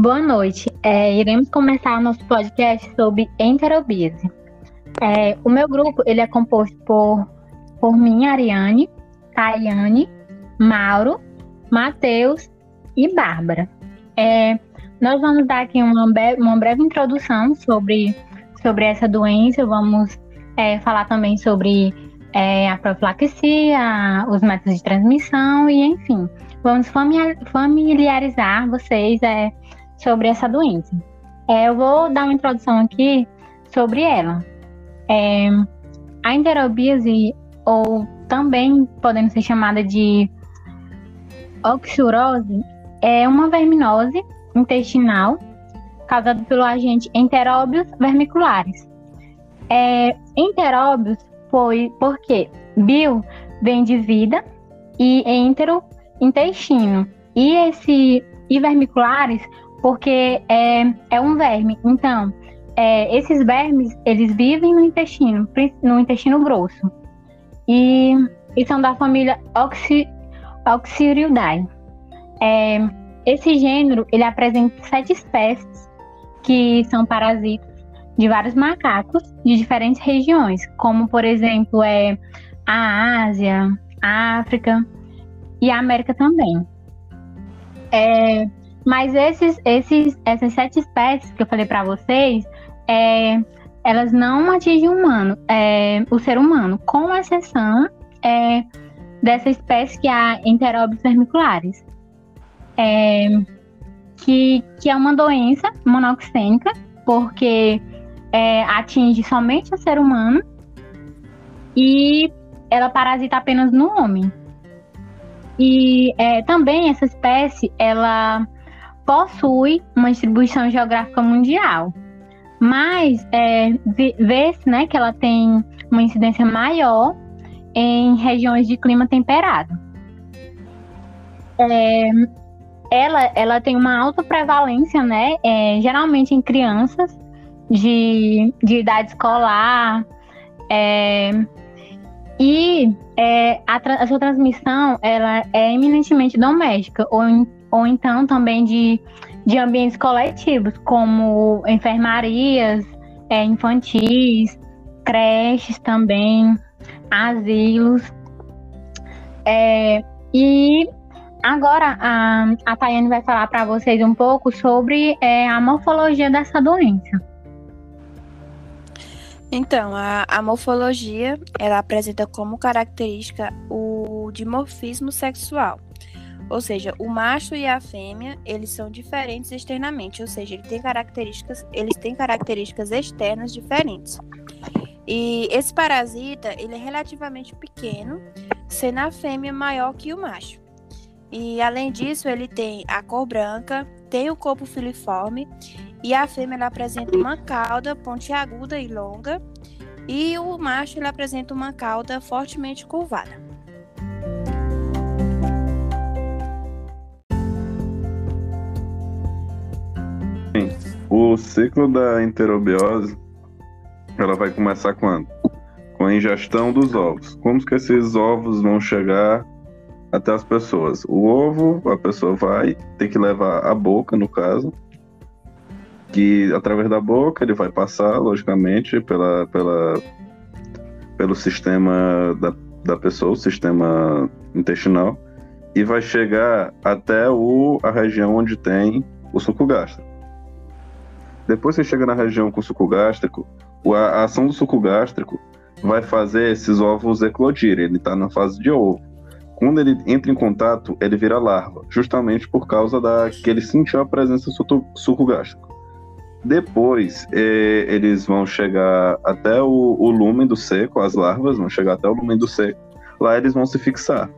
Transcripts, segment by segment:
Boa noite. É, iremos começar nosso podcast sobre enterobiose. É, o meu grupo ele é composto por, por mim, Ariane, Tayane, Mauro, Matheus e Bárbara. É, nós vamos dar aqui uma, breve, uma breve introdução sobre, sobre essa doença, vamos é, falar também sobre é, a profilaxia, os métodos de transmissão e, enfim, vamos familiarizar vocês é, sobre essa doença. É, eu vou dar uma introdução aqui sobre ela. É, a enterobíase, ou também podendo ser chamada de oxurose, é uma verminose intestinal causada pelo agente enteróbios vermiculares. É, enteróbios foi porque bio vem de vida e entero intestino. E esse e vermiculares porque é, é um verme. Então, é, esses vermes, eles vivem no intestino, no intestino grosso. E, e são da família Oxy, Oxyridae. É, esse gênero, ele apresenta sete espécies que são parasitas de vários macacos de diferentes regiões, como, por exemplo, é a Ásia, a África e a América também. É, mas esses, esses, essas sete espécies que eu falei para vocês, é, elas não atingem o humano, é, o ser humano, com exceção é, dessa espécie que é Enteróbios vermiculares, é, que, que é uma doença monoxênica, porque é, atinge somente o ser humano e ela parasita apenas no homem. E é, também essa espécie, ela possui uma distribuição geográfica mundial. Mas é, vê-se né, que ela tem uma incidência maior em regiões de clima temperado. É, ela, ela tem uma alta prevalência, né, é, geralmente em crianças de, de idade escolar. É, e é, a, a, sua transmissão ela é eminentemente doméstica, ou, ou então também de de ambientes coletivos, como enfermarias é, infantis, creches também, asilos. É, e agora a, a Tayane vai falar para vocês um pouco sobre é, a morfologia dessa doença. Então, a, a, morfologia ela apresenta como característica o dimorfismo sexual. Ou seja, o macho e a fêmea, eles são diferentes externamente, ou seja, ele tem características, eles têm características externas diferentes. E esse parasita, ele é relativamente pequeno, sendo a fêmea maior que o macho. E além disso, ele tem a cor branca, tem o corpo filiforme e a fêmea apresenta uma cauda pontiaguda e longa e o macho ele apresenta uma cauda fortemente curvada. O ciclo da enterobiose, ela vai começar quando? Com a ingestão dos ovos. Como que esses ovos vão chegar até as pessoas? O ovo, a pessoa vai ter que levar a boca, no caso, que através da boca ele vai passar, logicamente, pela, pela, pelo sistema da, da pessoa, o sistema intestinal, e vai chegar até o, a região onde tem o suco gástrico. Depois você chega na região com suco gástrico, a ação do suco gástrico vai fazer esses ovos eclodirem. Ele está na fase de ovo. Quando ele entra em contato, ele vira larva, justamente por causa da que ele sentiu a presença do suco gástrico. Depois, eh, eles vão chegar até o, o lumen do seco, as larvas vão chegar até o lumen do seco. Lá eles vão se fixar.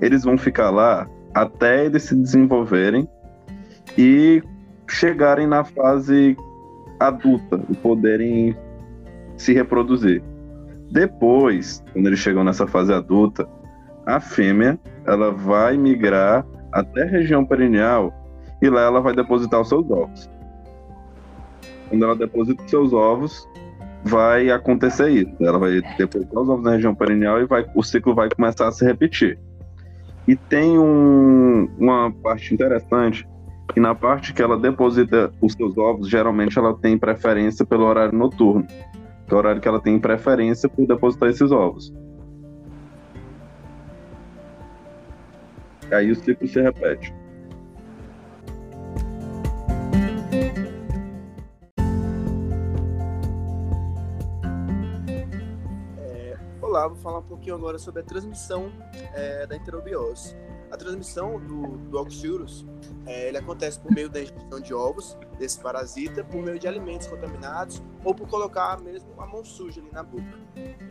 Eles vão ficar lá até eles se desenvolverem e chegarem na fase adulta e poderem se reproduzir. Depois, quando eles chegam nessa fase adulta, a fêmea ela vai migrar até a região perineal e lá ela vai depositar os seus ovos. Quando ela deposita os seus ovos, vai acontecer isso. Ela vai depositar os ovos na região perineal e vai, o ciclo vai começar a se repetir. E tem um, uma parte interessante E na parte que ela deposita os seus ovos, geralmente ela tem preferência pelo horário noturno, que é o horário que ela tem preferência por depositar esses ovos. Aí o ciclo se repete. Olá, vou falar um pouquinho agora sobre a transmissão é, da enterobiose. A transmissão do, do Oxyrus, é, ele acontece por meio da ingestão de ovos desse parasita, por meio de alimentos contaminados ou por colocar mesmo a mão suja ali na boca.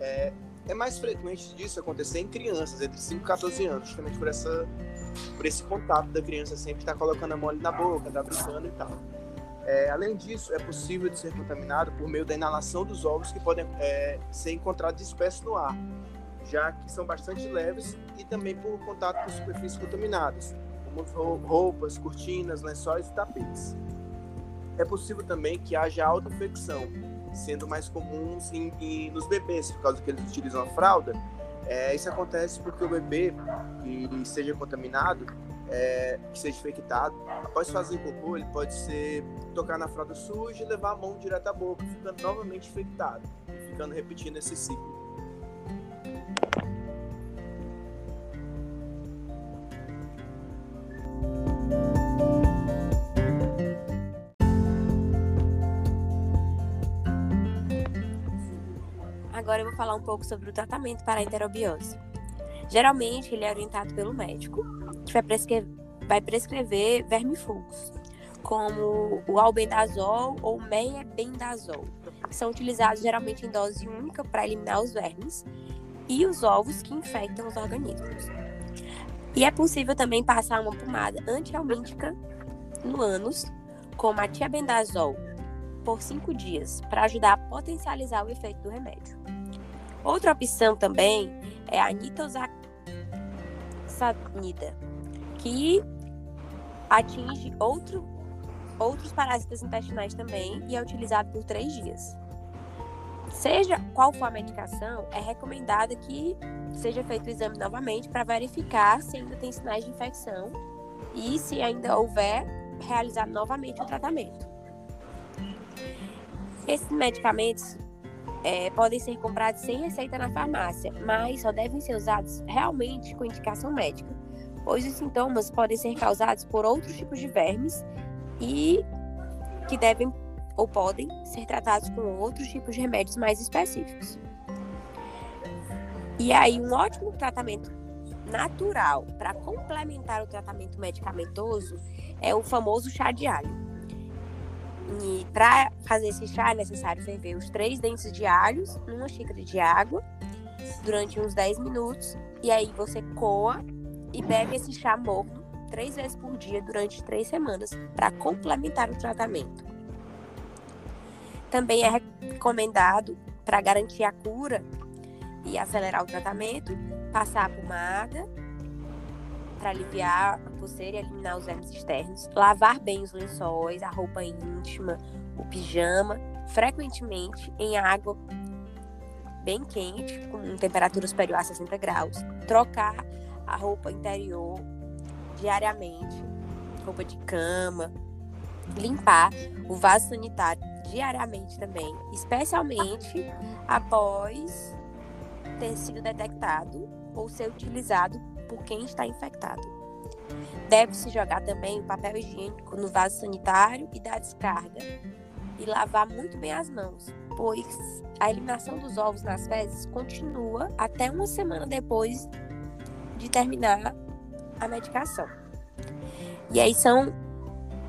É, é mais frequente disso acontecer em crianças entre 5 e 14 anos, justamente por, essa, por esse contato da criança sempre estar colocando a mão ali na boca, tá brincando e tal. É, além disso, é possível de ser contaminado por meio da inalação dos ovos que podem é, ser encontrados dispersos no ar, já que são bastante leves, e também por contato com superfícies contaminadas, como roupas, cortinas, lençóis e tapetes. É possível também que haja auto-infecção, sendo mais comum em, em, nos bebês, por causa que eles utilizam a fralda. É, isso acontece porque o bebê que seja contaminado, é, que seja infectado, após fazer cocô, ele pode ser tocar na fralda suja e levar a mão direto à boca, ficando novamente infectado, ficando repetindo esse ciclo. Falar um pouco sobre o tratamento para a enterobiose. Geralmente, ele é orientado pelo médico, que vai prescrever, vai prescrever vermifugos, como o albendazol ou meiabendazol, que são utilizados geralmente em dose única para eliminar os vermes e os ovos que infectam os organismos. E é possível também passar uma pomada antialmíntica no ânus, como a tiabendazol, por cinco dias, para ajudar a potencializar o efeito do remédio. Outra opção também é a nitosaxanida, que atinge outro, outros parasitas intestinais também e é utilizado por três dias. Seja qual for a medicação, é recomendado que seja feito o exame novamente para verificar se ainda tem sinais de infecção e, se ainda houver, realizar novamente o tratamento. Esses medicamentos é, podem ser comprados sem receita na farmácia, mas só devem ser usados realmente com indicação médica pois os sintomas podem ser causados por outros tipos de vermes e que devem ou podem ser tratados com outros tipos de remédios mais específicos. E aí, um ótimo tratamento natural para complementar o tratamento medicamentoso é o famoso chá de alho. E para fazer esse chá é necessário ferver os três dentes de alhos numa xícara de água durante uns 10 minutos. E aí você coa e bebe esse chá morno três vezes por dia durante três semanas para complementar o tratamento. Também é recomendado, para garantir a cura e acelerar o tratamento, passar a pomada para aliviar a coceira e eliminar os vermes externos, lavar bem os lençóis, a roupa íntima, o pijama, frequentemente em água bem quente, com temperatura superior a 60 graus, trocar a roupa interior diariamente, roupa de cama, limpar o vaso sanitário diariamente também, especialmente após ter sido detectado ou ser utilizado por quem está infectado. Deve-se jogar também o papel higiênico no vaso sanitário e dar descarga e lavar muito bem as mãos, pois a eliminação dos ovos nas fezes continua até uma semana depois de terminar a medicação. E aí são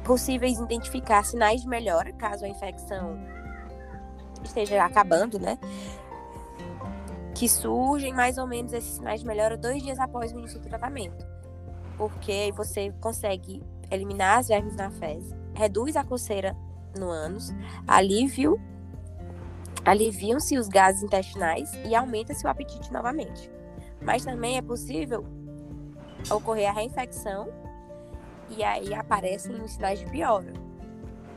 possíveis identificar sinais de melhora caso a infecção esteja acabando, né? Que surgem mais ou menos esses sinais de melhora dois dias após o início do tratamento. Porque você consegue eliminar as vermes na fezes, reduz a coceira no ânus, alívio, aliviam-se os gases intestinais e aumenta-se o apetite novamente. Mas também é possível ocorrer a reinfecção e aí aparecem os sinais de piora,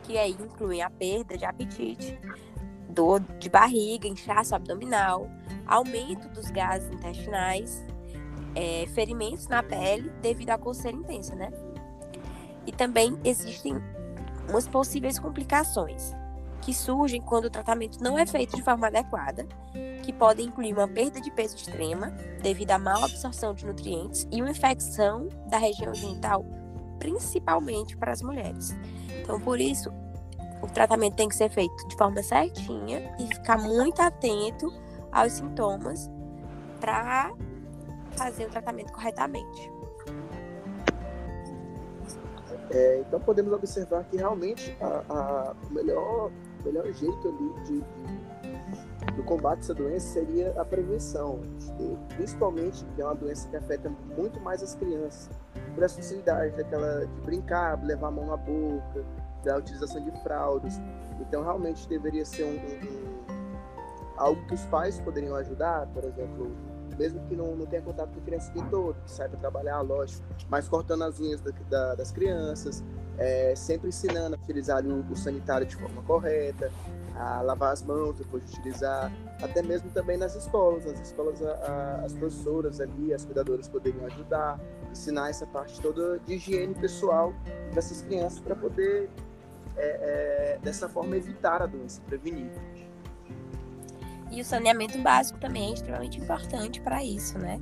que aí incluem a perda de apetite, dor de barriga, inchaço abdominal, aumento dos gases intestinais, é, ferimentos na pele devido à coceira intensa, né? E também existem umas possíveis complicações que surgem quando o tratamento não é feito de forma adequada, que podem incluir uma perda de peso extrema devido à má absorção de nutrientes e uma infecção da região genital, principalmente para as mulheres. Então, por isso, o tratamento tem que ser feito de forma certinha e ficar muito atento aos sintomas para fazer o tratamento corretamente. É, então podemos observar que realmente o melhor, melhor jeito ali de, de, do combate a essa doença seria a prevenção, principalmente que é uma doença que afeta muito mais as crianças, por essa facilidade daquela de brincar, levar a mão na boca, da utilização de fraldas. Então realmente deveria ser um, um, algo que os pais poderiam ajudar, por exemplo, mesmo que não, não tenha contato com a criança o todo, que sai para trabalhar, lógico, mas cortando as unhas da, da, das crianças, é, sempre ensinando a utilizar o, o, sanitário de forma correta, a lavar as mãos depois de utilizar, até mesmo também nas escolas, nas escolas a, a, as professoras ali, as cuidadoras poderiam ajudar, ensinar essa parte toda de higiene pessoal dessas crianças para poder é, é, dessa forma evitar a doença, prevenir. E o saneamento básico também é extremamente importante para isso, né?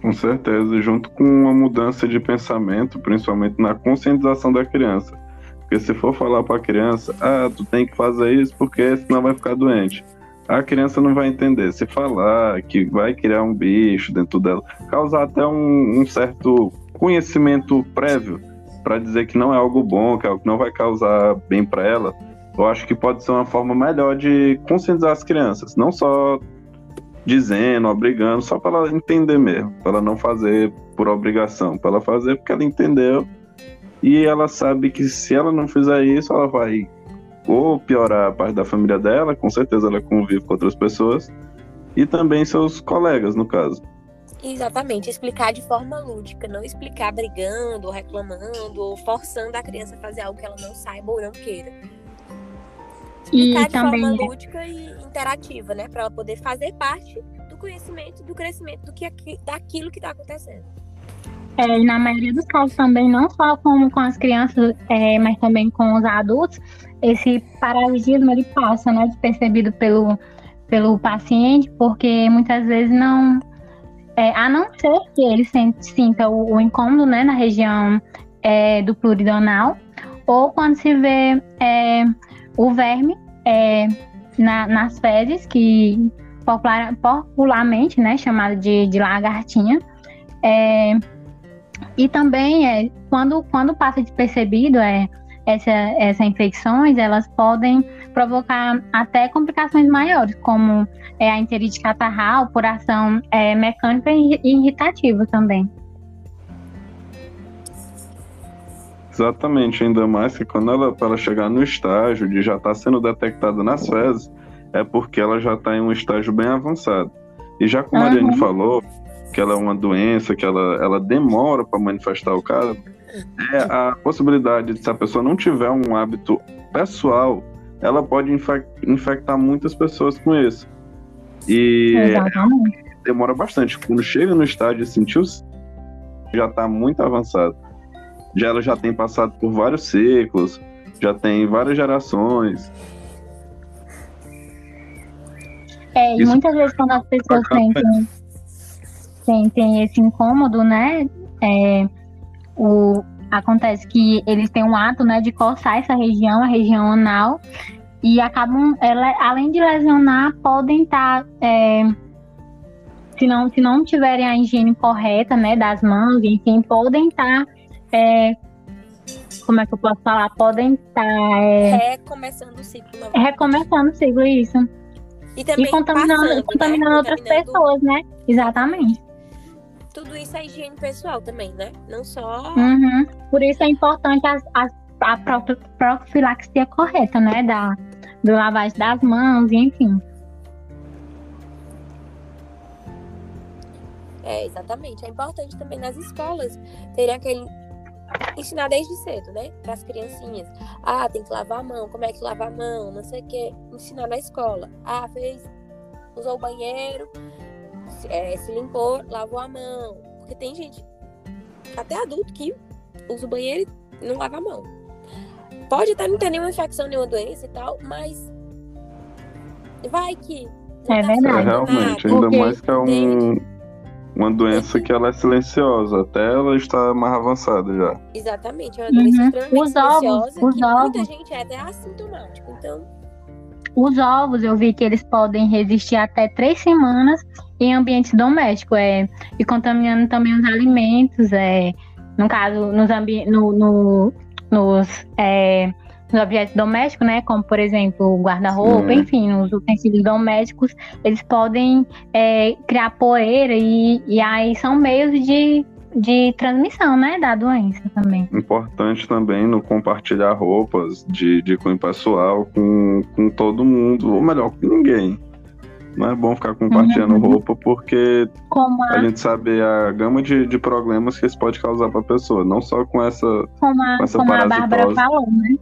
Com certeza, junto com uma mudança de pensamento, principalmente na conscientização da criança. Porque se for falar para a criança, ah, tu tem que fazer isso porque senão vai ficar doente. A criança não vai entender. Se falar que vai criar um bicho dentro dela, causar até um, um certo conhecimento prévio para dizer que não é algo bom, que é algo que não vai causar bem para ela, eu acho que pode ser uma forma melhor de conscientizar as crianças, não só dizendo, obrigando, só para ela entender mesmo, para ela não fazer por obrigação, para ela fazer porque ela entendeu e ela sabe que se ela não fizer isso, ela vai ou piorar a parte da família dela, com certeza ela convive com outras pessoas, e também seus colegas, no caso. Exatamente, explicar de forma lúdica, não explicar brigando, ou reclamando, ou forçando a criança a fazer algo que ela não saiba ou não queira. Explicar e de também... forma é lúdica e interativa, né? Para ela poder fazer parte do conhecimento, do crescimento do que, daquilo que está acontecendo. É, e na maioria dos casos também, não só com, com as crianças, é, mas também com os adultos, esse parasitismo ele passa, né, despercebido pelo, pelo paciente, porque muitas vezes não, é, a não ser que ele sinta o, o incômodo, né, na região é, do pluridonal, ou quando se vê é, o verme é, na, nas fezes, que popular, popularmente, né, chamado de, de lagartinha, é, e também é, quando, quando passa despercebido, é, essa, essas infecções elas podem provocar até complicações maiores, como é, a enterite catarral por ação é, mecânica e irritativa também. Exatamente, ainda mais que quando ela, para chegar no estágio de já estar tá sendo detectada nas fezes, é porque ela já está em um estágio bem avançado. E já como a Mariane uhum. falou, que ela é uma doença, que ela, ela demora para manifestar o caso, é a possibilidade de se a pessoa não tiver um hábito pessoal, ela pode infectar muitas pessoas com isso. E demora bastante. Quando chega no estágio e sentiu já está muito avançado. Já ela já tem passado por vários ciclos, já tem várias gerações. É, e muitas vezes quando as pessoas sentem, sentem esse incômodo, né? É, o, acontece que eles têm um ato né, de coçar essa região, a região anal, e acabam, ela, além de lesionar, podem estar, tá, é, se, não, se não tiverem a higiene correta né, das mãos, enfim, podem estar, tá, é, como é que eu posso falar? Podem estar. Tá, é, recomeçando o ciclo. Recomeçando o ciclo, isso. E, também e contaminando, passando, né? contaminando outras pessoas, né? Exatamente tudo isso é higiene pessoal também, né? Não só. Uhum. Por isso é importante a, a, a profilaxia correta, né? Da, do lavagem das mãos, enfim. É, exatamente. É importante também nas escolas terem aquele. ensinar desde cedo, né? Para as criancinhas. Ah, tem que lavar a mão, como é que lava a mão, não sei o quê. Ensinar na escola. Ah, fez. usou o banheiro, é, se limpou, lavou a mão. Porque tem gente até adulto que usa o banheiro e não lava a mão. Pode até não ter nenhuma infecção, nenhuma doença e tal, mas vai que. É tá verdade. É, fazendo realmente, ainda Porque mais que é um, uma doença que ela é silenciosa, até ela está mais avançada já. Exatamente, é uma doença Uhum. extremamente Os ovos, silenciosa os que muita ovos. gente é até assintomático. Então, Os ovos, eu vi que eles podem resistir até três semanas em ambientes domésticos, é, e contaminando também os alimentos, é, no caso, nos, ambi no, no- nos, é, nos objetos domésticos, né, como, por exemplo, guarda-roupa, enfim, nos utensílios domésticos, eles podem é, criar poeira e, e aí são meios de, de transmissão, né, da doença também. Importante também no compartilhar roupas de, de cunho pessoal com, com todo mundo, ou melhor, com ninguém. Não é bom ficar compartilhando Uhum. roupa porque Como a, a gente sabe a gama de, de problemas que isso pode causar para a pessoa, não só com essa. como a, com essa como a Bárbara falou, né?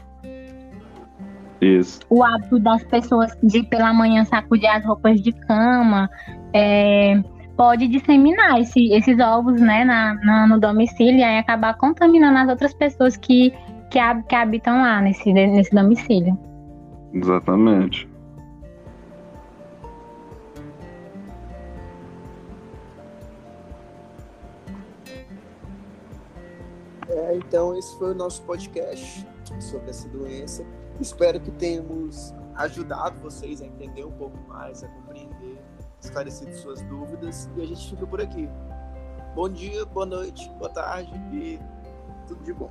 Isso. o hábito das pessoas de pela manhã sacudir as roupas de cama é, pode disseminar esse- esses ovos né, na, na- no domicílio e aí acabar contaminando as outras pessoas que, que, hab- que habitam lá nesse, nesse domicílio. Exatamente. É, então, esse foi o nosso podcast sobre essa doença. Espero que tenhamos ajudado vocês a entender um pouco mais, a compreender, esclarecido suas dúvidas. E a gente fica por aqui. Bom dia, boa noite, boa tarde e tudo de bom.